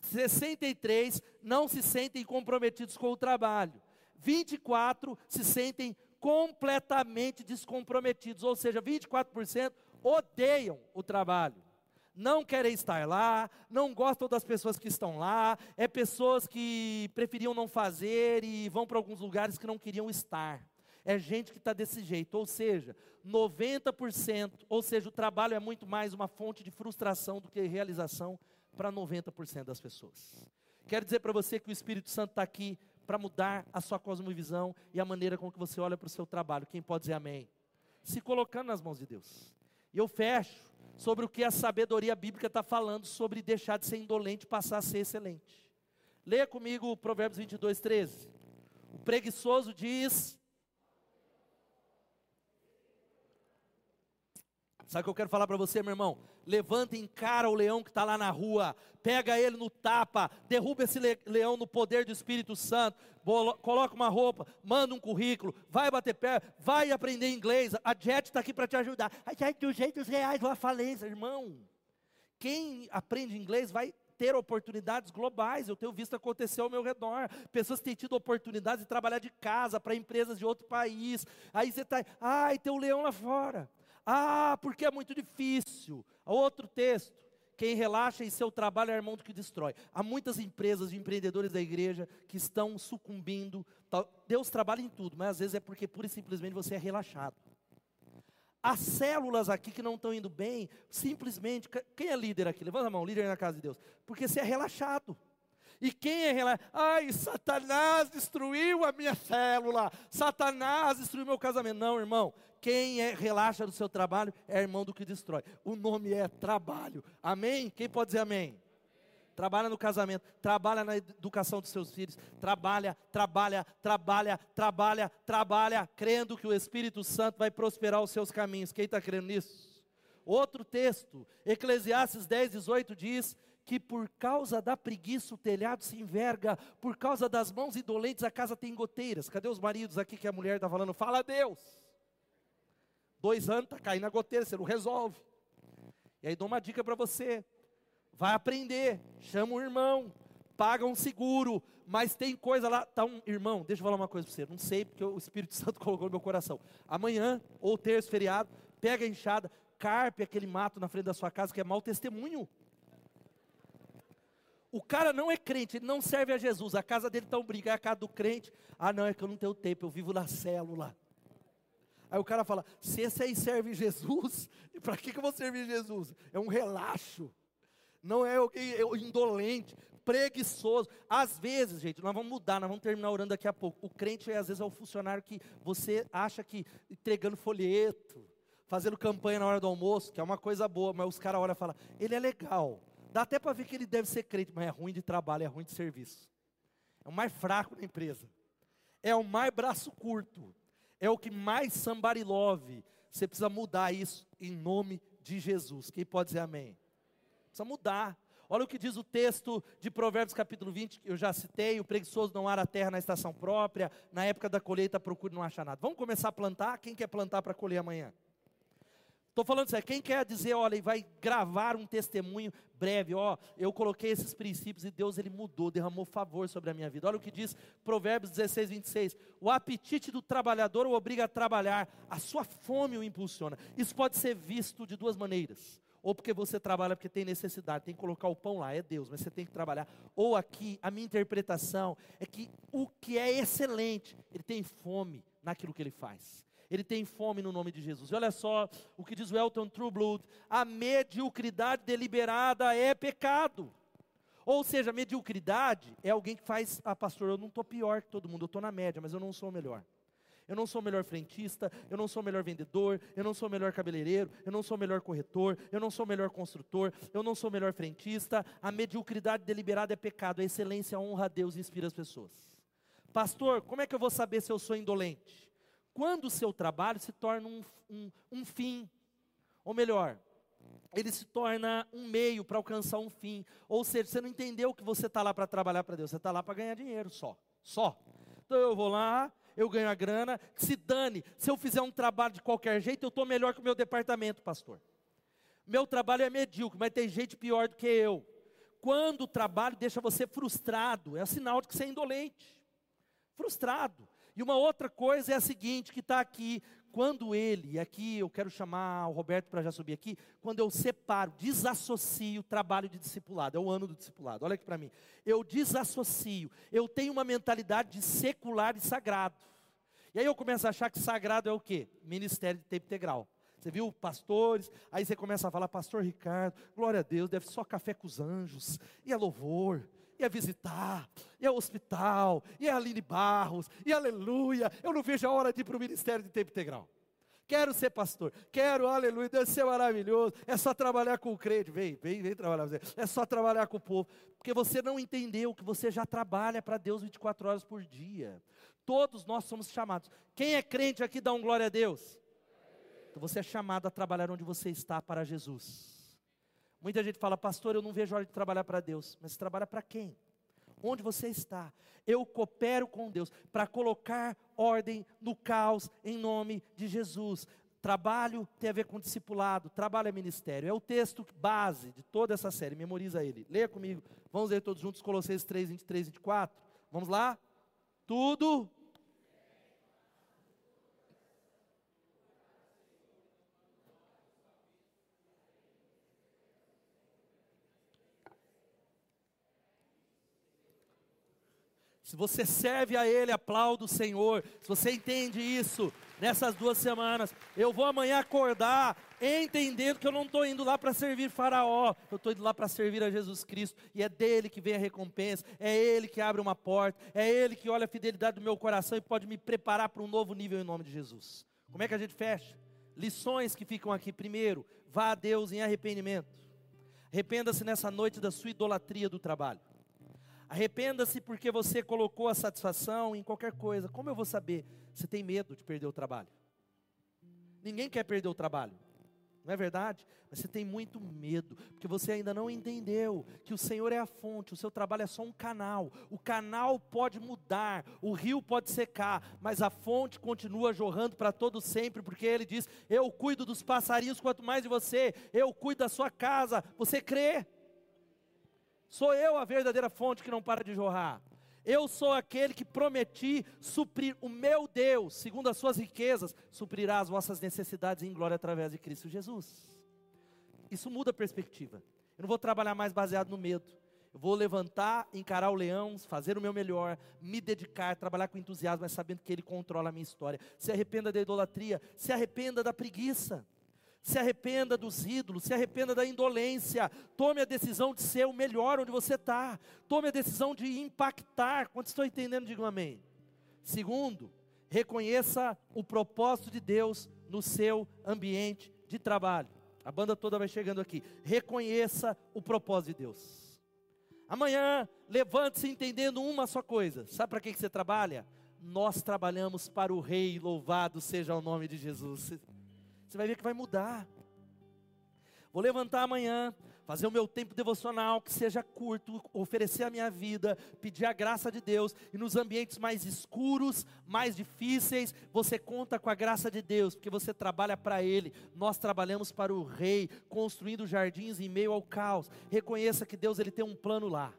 63 não se sentem comprometidos com o trabalho. 24 se sentem completamente descomprometidos, ou seja, 24% odeiam o trabalho não querem estar lá, não gostam das pessoas que estão lá, é pessoas que preferiam não fazer e vão para alguns lugares que não queriam estar. É gente que está desse jeito, ou seja, 90%, ou seja, o trabalho é muito mais uma fonte de frustração do que realização para 90% das pessoas. Quero dizer para você que o Espírito Santo está aqui para mudar a sua cosmovisão e a maneira com que você olha para o seu trabalho. Quem pode dizer amém? Se colocando nas mãos de Deus. E eu fecho sobre o que a sabedoria bíblica está falando sobre deixar de ser indolente e passar a ser excelente. Leia comigo Provérbios 22, 13. O preguiçoso diz: Sabe o que eu quero falar para você, meu irmão? Levanta e encara o leão que está lá na rua, pega ele no tapa, derruba esse leão no poder do Espírito Santo, coloca uma roupa, manda um currículo, vai bater pé, vai aprender inglês. A Jet está aqui para te ajudar. A Jet, dos jeitos reais, uma falência, irmão. Quem aprende inglês vai ter oportunidades globais. Eu tenho visto acontecer ao meu redor. Pessoas têm tido oportunidades de trabalhar de casa para empresas de outro país. Aí você está, ai, tem um leão lá fora. Ah, porque é muito difícil. Outro texto. Quem relaxa em seu trabalho é irmão do que destrói. Há muitas empresas de empreendedores da igreja que estão sucumbindo. Deus trabalha em tudo, mas às vezes é porque pura e simplesmente você é relaxado. As células aqui que não estão indo bem, simplesmente, quem é líder aqui? Levanta a mão, líder na casa de Deus. Porque você é relaxado. E quem é relaxado? Ai, Satanás destruiu a minha célula. Satanás destruiu meu casamento. Não, irmão. Quem é, relaxa do seu trabalho é irmão do que destrói. O nome é trabalho. Amém? Quem pode dizer amém? Trabalha no casamento, trabalha na educação dos seus filhos, trabalha, trabalha, trabalha, trabalha, trabalha, crendo que o Espírito Santo vai prosperar os seus caminhos. Quem está crendo nisso? Outro texto, Eclesiastes 10, 18 diz que por causa da preguiça o telhado se enverga, por causa das mãos indolentes a casa tem goteiras. Cadê os maridos aqui que a mulher está falando? Fala a Deus. Dois anos, está caindo na goteira, você não resolve. E aí dou uma dica para você. Vai aprender, chama um irmão, paga um seguro, mas tem coisa lá, tá um irmão, deixa eu falar uma coisa para você, não sei porque o Espírito Santo colocou no meu coração. Amanhã ou terço feriado, pega a enxada, carpe aquele mato na frente da sua casa que é mau testemunho. O cara não é crente, ele não serve a Jesus. A casa dele está um brinco, é a casa do crente. Ah, não, é que eu não tenho tempo, eu vivo na célula. Aí o cara fala: se esse aí serve Jesus, para que, que eu vou servir Jesus? É um relaxo, não é alguém é indolente, preguiçoso. Às vezes, gente, nós vamos mudar, nós vamos terminar orando daqui a pouco. O crente, às vezes, é o funcionário que você acha que entregando folheto, fazendo campanha na hora do almoço, que é uma coisa boa, mas os caras olham e falam: ele é legal. Dá até para ver que ele deve ser crente, mas é ruim de trabalho, é ruim de serviço. É o mais fraco da empresa. É o mais braço curto é o que mais somebody love. Você precisa mudar isso em nome de Jesus. Quem pode dizer amém? Precisa mudar. Olha o que diz o texto de Provérbios capítulo 20, que eu já citei: o preguiçoso não ara a terra na estação própria, na época da colheita procure não achar nada. Vamos começar a plantar? Quem quer plantar para colher amanhã? Estou falando sério, quem quer dizer, olha, e vai gravar um testemunho breve, ó, eu coloquei esses princípios e Deus ele mudou, derramou favor sobre a minha vida. Olha o que diz Provérbios 16, 26. O apetite do trabalhador o obriga a trabalhar, a sua fome o impulsiona. Isso pode ser visto de duas maneiras. Ou porque você trabalha porque tem necessidade, tem que colocar o pão lá, é Deus, mas você tem que trabalhar. Ou aqui, a minha interpretação é que o que é excelente, ele tem fome naquilo que ele faz ele tem fome no nome de Jesus. E olha só o que diz o Elton Trueblood: a mediocridade deliberada é pecado. Ou seja, mediocridade é alguém que faz, ah, pastor, eu não estou pior que todo mundo, eu estou na média, mas eu não sou o melhor. Eu não sou o melhor frentista, eu não sou o melhor vendedor, eu não sou o melhor cabeleireiro, eu não sou o melhor corretor, eu não sou o melhor construtor, eu não sou o melhor frentista. A mediocridade deliberada é pecado, a excelência honra a Deus e inspira as pessoas. Pastor, como é que eu vou saber se eu sou indolente? Quando o seu trabalho se torna um, um, um fim, ou melhor, ele se torna um meio para alcançar um fim. Ou seja, você não entendeu que você está lá para trabalhar para Deus, você está lá para ganhar dinheiro só. Só. Então eu vou lá, eu ganho a grana, se dane, se eu fizer um trabalho de qualquer jeito, eu estou melhor que o meu departamento, pastor. Meu trabalho é medíocre, mas tem gente pior do que eu. Quando o trabalho deixa você frustrado, é sinal de que você é indolente. Frustrado. E uma outra coisa é a seguinte, que está aqui, quando ele, e aqui eu quero chamar o Roberto para já subir aqui, quando eu separo, desassocio o trabalho de discipulado, é o ano do discipulado, olha aqui para mim, eu desassocio, eu tenho uma mentalidade de secular e sagrado, E aí eu começo a achar que sagrado é o quê? Ministério de tempo integral. Você viu pastores, aí você começa a falar, pastor Ricardo, glória a Deus, deve só café com os anjos, e é louvor, e é visitar, e é hospital, e é Aline Barros, e aleluia, eu não vejo a hora de ir para o ministério de tempo integral. Quero ser pastor, quero, aleluia, deve ser maravilhoso. É só trabalhar com o crente, vem, vem, vem trabalhar. É só trabalhar com o povo, porque você não entendeu que você já trabalha para Deus 24 horas por dia. Todos nós somos chamados. Quem é crente aqui dá um glória a Deus. Então você é chamado a trabalhar onde você está para Jesus. Muita gente fala, pastor, eu não vejo hora de trabalhar para Deus. Mas trabalha para quem? onde você está. Eu coopero com Deus para colocar ordem no caos em nome de Jesus. Trabalho tem a ver com discipulado, trabalho é ministério. É o texto base de toda essa série, memoriza ele. Leia comigo. Vamos ler todos juntos Colossenses 3, 23 e 24. Vamos lá? Tudo Se você serve a Ele, aplauda o Senhor. Se você entende isso nessas duas semanas, eu vou amanhã acordar entendendo que eu não estou indo lá para servir Faraó, eu estou indo lá para servir a Jesus Cristo, e é dele que vem a recompensa, é Ele que abre uma porta, é Ele que olha a fidelidade do meu coração e pode me preparar para um novo nível em nome de Jesus. Como é que a gente fecha? Lições que ficam aqui. Primeiro, vá a Deus em arrependimento. Arrependa-se nessa noite da sua idolatria do trabalho. Arrependa-se porque você colocou a satisfação em qualquer coisa. Como eu vou saber? Você tem medo de perder o trabalho. Ninguém quer perder o trabalho. Não é verdade? Mas você tem muito medo, porque você ainda não entendeu que o Senhor é a fonte, o seu trabalho é só um canal. O canal pode mudar, o rio pode secar, mas a fonte continua jorrando para todo sempre, porque ele diz: "Eu cuido dos passarinhos quanto mais de você, eu cuido da sua casa". Você crê? Sou eu a verdadeira fonte que não para de jorrar. Eu sou aquele que prometi suprir o meu Deus, segundo as suas riquezas, suprirá as vossas necessidades em glória através de Cristo Jesus. Isso muda a perspectiva. Eu não vou trabalhar mais baseado no medo. Eu vou levantar, encarar o leão, fazer o meu melhor, me dedicar, trabalhar com entusiasmo, mas sabendo que Ele controla a minha história. Se arrependa da idolatria, se arrependa da preguiça se arrependa dos ídolos, se arrependa da indolência, tome a decisão de ser o melhor onde você está, tome a decisão de impactar. Quando estou entendendo, digam amém. Segundo, reconheça o propósito de Deus no seu ambiente de trabalho. A banda toda vai chegando aqui. Reconheça o propósito de Deus. Amanhã, levante-se entendendo uma só coisa. Sabe para que você trabalha? Nós trabalhamos para o Rei, louvado seja o nome de Jesus. Você vai ver que vai mudar. Vou levantar amanhã, fazer o meu tempo devocional que seja curto, oferecer a minha vida, pedir a graça de Deus e nos ambientes mais escuros, mais difíceis, você conta com a graça de Deus, porque você trabalha para Ele. Nós trabalhamos para o Rei, construindo jardins em meio ao caos. Reconheça que Deus ele tem um plano lá.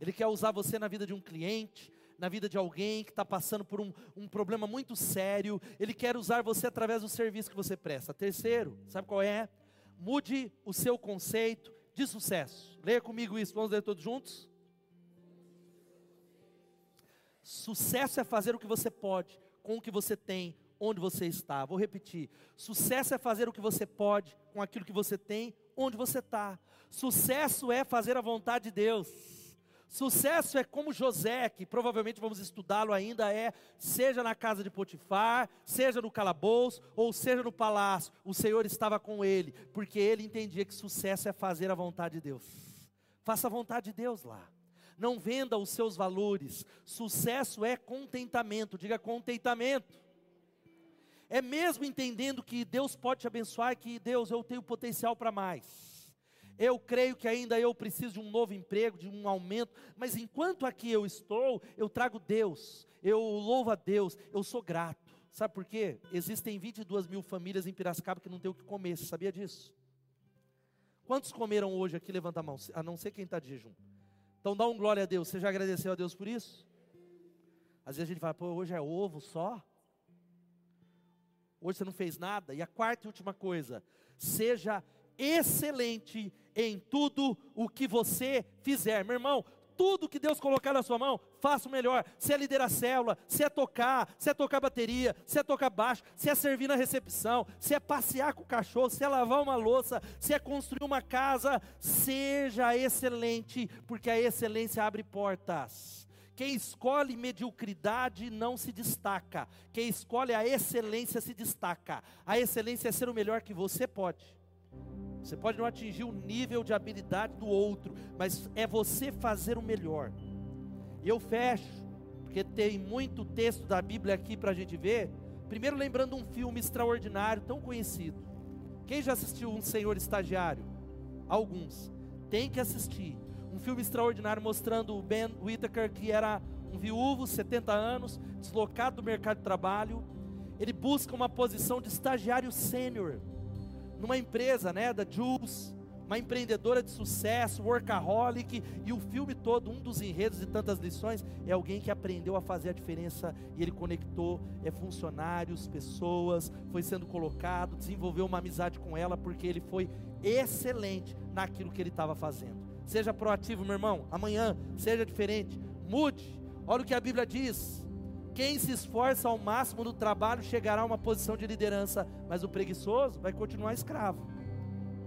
Ele quer usar você na vida de um cliente, na vida de alguém que está passando por um, um problema muito sério. Ele quer usar você através do serviço que você presta. Terceiro, sabe qual é? Mude o seu conceito de sucesso. Leia comigo isso, vamos ler todos juntos? Sucesso é fazer o que você pode, com o que você tem, onde você está. Vou repetir. Sucesso é fazer o que você pode, com aquilo que você tem, onde você está. Sucesso é fazer a vontade de Deus. Sucesso é como José, que provavelmente vamos estudá-lo ainda, é seja na casa de Potifar, seja no calabouço, ou seja no palácio, o Senhor estava com ele, porque ele entendia que sucesso é fazer a vontade de Deus. Faça a vontade de Deus lá. Não venda os seus valores. Sucesso é contentamento, diga contentamento. É mesmo entendendo que Deus pode te abençoar, que Deus, eu tenho potencial para mais eu creio que ainda eu preciso de um novo emprego, de um aumento, mas enquanto aqui eu estou, eu trago Deus, eu louvo a Deus, eu sou grato. Sabe por quê? Existem 22 mil famílias em Piracicaba que não tem o que comer, você sabia disso? Quantos comeram hoje aqui? Levanta a mão, a não ser quem está de jejum. Então dá um glória a Deus, você já agradeceu a Deus por isso? Às vezes a gente fala, pô, hoje é ovo só? Hoje você não fez nada? E a quarta e última coisa, seja excelente em tudo o que você fizer. Meu irmão, tudo que Deus colocar na sua mão, faça o melhor. Se é liderar a célula, se é tocar, se é tocar bateria, se é tocar baixo, se é servir na recepção, se é passear com o cachorro, se é lavar uma louça, se é construir uma casa, seja excelente, porque a excelência abre portas. Quem escolhe mediocridade não se destaca. Quem escolhe a excelência se destaca. A excelência é ser o melhor que você pode. Você pode não atingir o nível de habilidade do outro, mas é você fazer o melhor. E eu fecho, porque tem muito texto da Bíblia aqui para a gente ver. Primeiro, lembrando um filme extraordinário, tão conhecido. Quem já assistiu Um Senhor Estagiário? Alguns. Tem que assistir. Um filme extraordinário mostrando o Ben Whittaker, que era um viúvo, 70 anos, deslocado do mercado de trabalho. Ele busca uma posição de estagiário sênior numa empresa, né, da Jules, uma empreendedora de sucesso, workaholic, e o filme todo, um dos enredos de tantas lições, é alguém que aprendeu a fazer a diferença e ele conectou é, funcionários, pessoas, foi sendo colocado, desenvolveu uma amizade com ela porque ele foi excelente naquilo que ele estava fazendo. Seja proativo, meu irmão, amanhã seja diferente, mude. Olha o que a Bíblia diz: quem se esforça ao máximo no trabalho chegará a uma posição de liderança, mas o preguiçoso vai continuar escravo.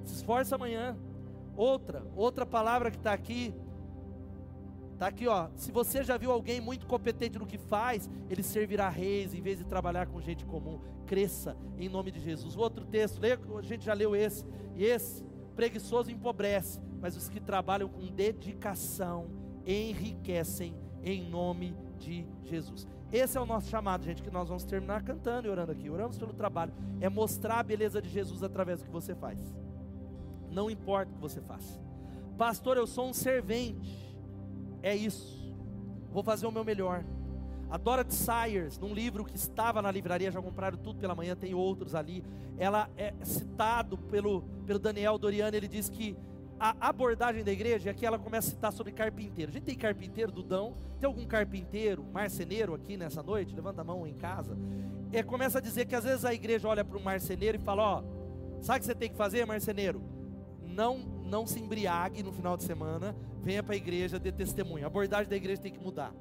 Se esforça amanhã. Outra, outra palavra que está aqui, está aqui, ó. Se você já viu alguém muito competente no que faz, ele servirá reis em vez de trabalhar com gente comum. Cresça em nome de Jesus. O outro texto, a gente já leu esse. E esse, preguiçoso empobrece, mas os que trabalham com dedicação enriquecem em nome de Jesus. Esse é o nosso chamado, gente, que nós vamos terminar cantando e orando aqui. Oramos pelo trabalho. É mostrar a beleza de Jesus através do que você faz. Não importa o que você faça. Pastor, eu sou um servente. É isso. Vou fazer o meu melhor. A Dorothy Sayers, num livro que estava na livraria, já compraram tudo pela manhã, tem outros ali. Ela é citado pelo, pelo Daniel Doriano, ele diz que a abordagem da igreja é que ela começa a citar sobre carpinteiro. A gente tem carpinteiro, Dudão, tem algum carpinteiro, marceneiro aqui nessa noite? Levanta a mão em casa. É, começa a dizer que às vezes a igreja olha para o marceneiro e fala: Ó, sabe o que você tem que fazer, marceneiro? Não, não se embriague no final de semana, venha para a igreja, dê testemunho. A abordagem da igreja tem que mudar.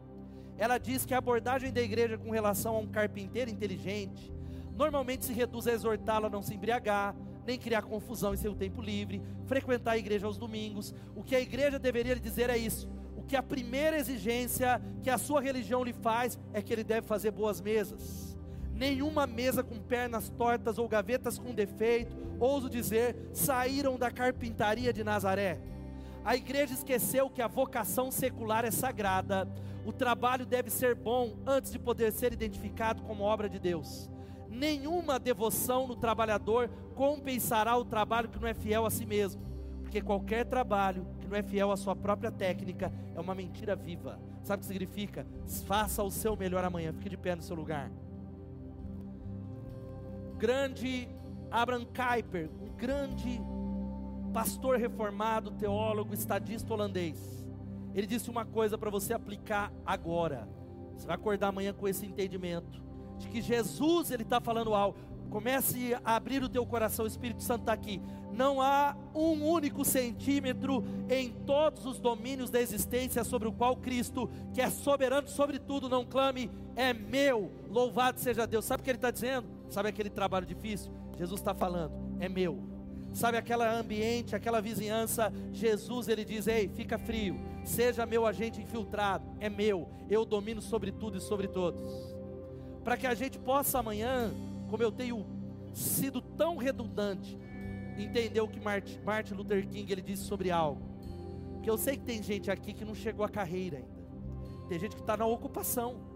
Ela diz que a abordagem da igreja com relação a um carpinteiro inteligente, normalmente se reduz a exortá-lo a não se embriagar, nem criar confusão em seu tempo livre, frequentar a igreja aos domingos. O que a igreja deveria lhe dizer é isso: o que a primeira exigência que a sua religião lhe faz é que ele deve fazer boas mesas. Nenhuma mesa com pernas tortas ou gavetas com defeito, ouso dizer, saíram da carpintaria de Nazaré. A igreja esqueceu que a vocação secular é sagrada. O trabalho deve ser bom antes de poder ser identificado como obra de Deus nenhuma devoção no trabalhador compensará o trabalho que não é fiel a si mesmo, porque qualquer trabalho que não é fiel à sua própria técnica é uma mentira viva. Sabe o que significa? Faça o seu melhor amanhã, fique de pé no seu lugar. Grande Abraham Kuyper, um grande pastor reformado, teólogo, estadista holandês. Ele disse uma coisa para você aplicar agora. Você vai acordar amanhã com esse entendimento de que Jesus ele está falando algo. Comece a abrir o teu coração, o Espírito Santo está aqui. Não há um único centímetro em todos os domínios da existência sobre o qual Cristo, que é soberano sobre tudo, não clame, é meu, louvado seja Deus. Sabe o que ele está dizendo? Sabe aquele trabalho difícil? Jesus está falando, é meu. Sabe aquele ambiente, aquela vizinhança? Jesus ele diz: Ei, fica frio, seja meu agente infiltrado, é meu, eu domino sobre tudo e sobre todos para que a gente possa amanhã, como eu tenho sido tão redundante, entender o que Martin Luther King ele disse sobre algo. Que eu sei que tem gente aqui que não chegou à carreira ainda. Tem gente que está na ocupação.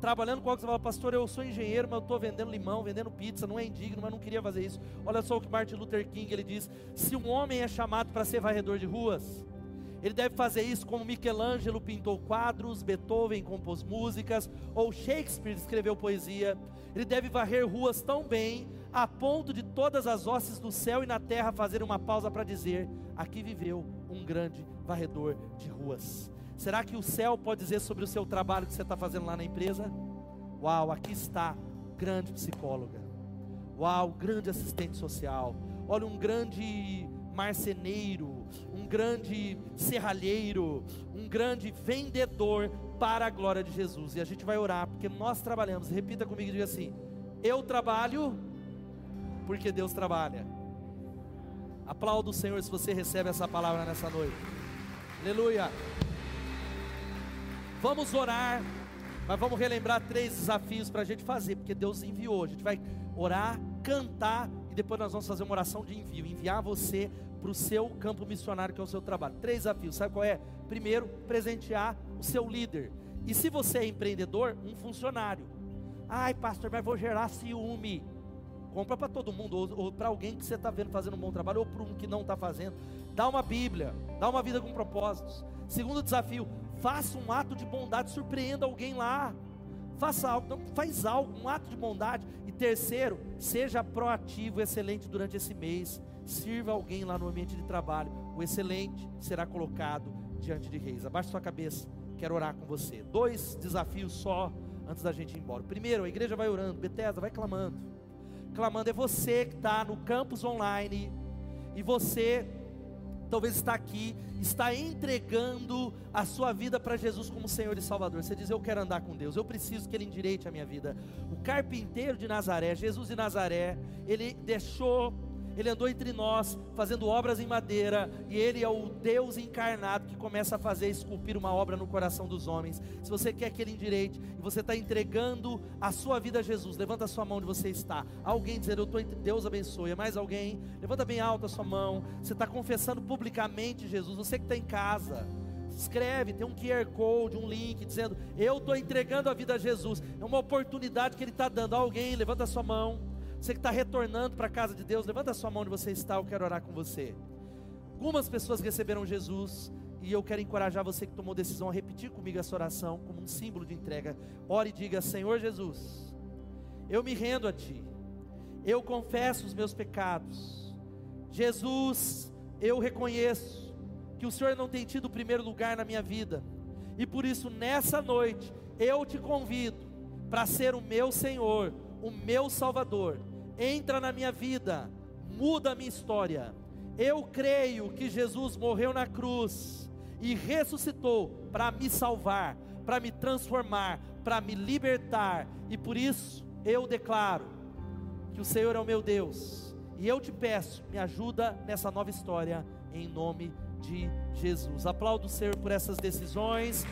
Trabalhando com algo que você fala, pastor, eu sou engenheiro, mas eu estou vendendo limão, vendendo pizza, não é indigno, mas não queria fazer isso. Olha só o que Martin Luther King ele diz: se um homem é chamado para ser varredor de ruas, ele deve fazer isso como Michelangelo pintou quadros, Beethoven compôs músicas, ou Shakespeare escreveu poesia. Ele deve varrer ruas tão bem, a ponto de todas as hostes do céu e na terra fazerem uma pausa para dizer: aqui viveu um grande varredor de ruas. Será que o céu pode dizer sobre o seu trabalho que você está fazendo lá na empresa? Uau, aqui está, grande psicóloga. Uau, grande assistente social. Olha, um grande marceneiro, grande serralheiro, um grande vendedor para a glória de Jesus. E a gente vai orar, porque nós trabalhamos. Repita comigo e diga assim: Eu trabalho porque Deus trabalha. Aplauda o Senhor se você recebe essa palavra nessa noite. Aleluia. Vamos orar, mas vamos relembrar três desafios para a gente fazer, porque Deus enviou. A gente vai orar, cantar e depois nós vamos fazer uma oração de envio enviar você para o seu campo missionário, que é o seu trabalho. Três desafios, sabe qual é? Primeiro, presentear o seu líder. E se você é empreendedor, um funcionário. Ai, pastor, mas vou gerar ciúme. Compra para todo mundo, ou, ou para alguém que você está vendo fazendo um bom trabalho, ou para um que não está fazendo. Dá uma Bíblia, dá uma vida com propósitos. Segundo desafio, faça um ato de bondade, surpreenda alguém lá. Faça algo, não, faz algo, um ato de bondade. E terceiro, seja proativo, excelente durante esse mês sirva alguém lá no ambiente de trabalho, o excelente será colocado diante de reis. Abaixe sua cabeça, quero orar com você. Dois desafios só antes da gente ir embora. Primeiro, a igreja vai orando, Bethesda vai clamando. Clamando é você que está no campus online e você talvez está aqui, está entregando a sua vida para Jesus como Senhor e Salvador. Você diz: Eu quero andar com Deus, eu preciso que Ele endireite a minha vida. O carpinteiro de Nazaré, Jesus de Nazaré, ele deixou ele andou entre nós, fazendo obras em madeira, e Ele é o Deus encarnado que começa a fazer, esculpir uma obra no coração dos homens. Se você quer que Ele endireite, e você está entregando a sua vida a Jesus, levanta a sua mão onde você está. Alguém dizer, eu estou entre Deus abençoe. É mais alguém? Levanta bem alto a sua mão. Você está confessando publicamente Jesus. Você que está em casa escreve, tem um QR Code, um link dizendo: Eu estou entregando a vida a Jesus. É uma oportunidade que Ele está dando alguém. Levanta a sua mão. Você que está retornando para a casa de Deus, levanta a sua mão onde você está, eu quero orar com você. Algumas pessoas receberam Jesus e eu quero encorajar você que tomou decisão a repetir comigo essa oração como um símbolo de entrega. Ore e diga: Senhor Jesus, eu me rendo a Ti, eu confesso os meus pecados. Jesus, eu reconheço que o Senhor não tem tido o primeiro lugar na minha vida, e por isso nessa noite eu te convido para ser o meu Senhor, o meu Salvador entra na minha vida, muda a minha história. Eu creio que Jesus morreu na cruz e ressuscitou para me salvar, para me transformar, para me libertar, e por isso eu declaro que o Senhor é o meu Deus, e eu te peço, me ajuda nessa nova história, em nome de Jesus. Aplaudo o Senhor por essas decisões.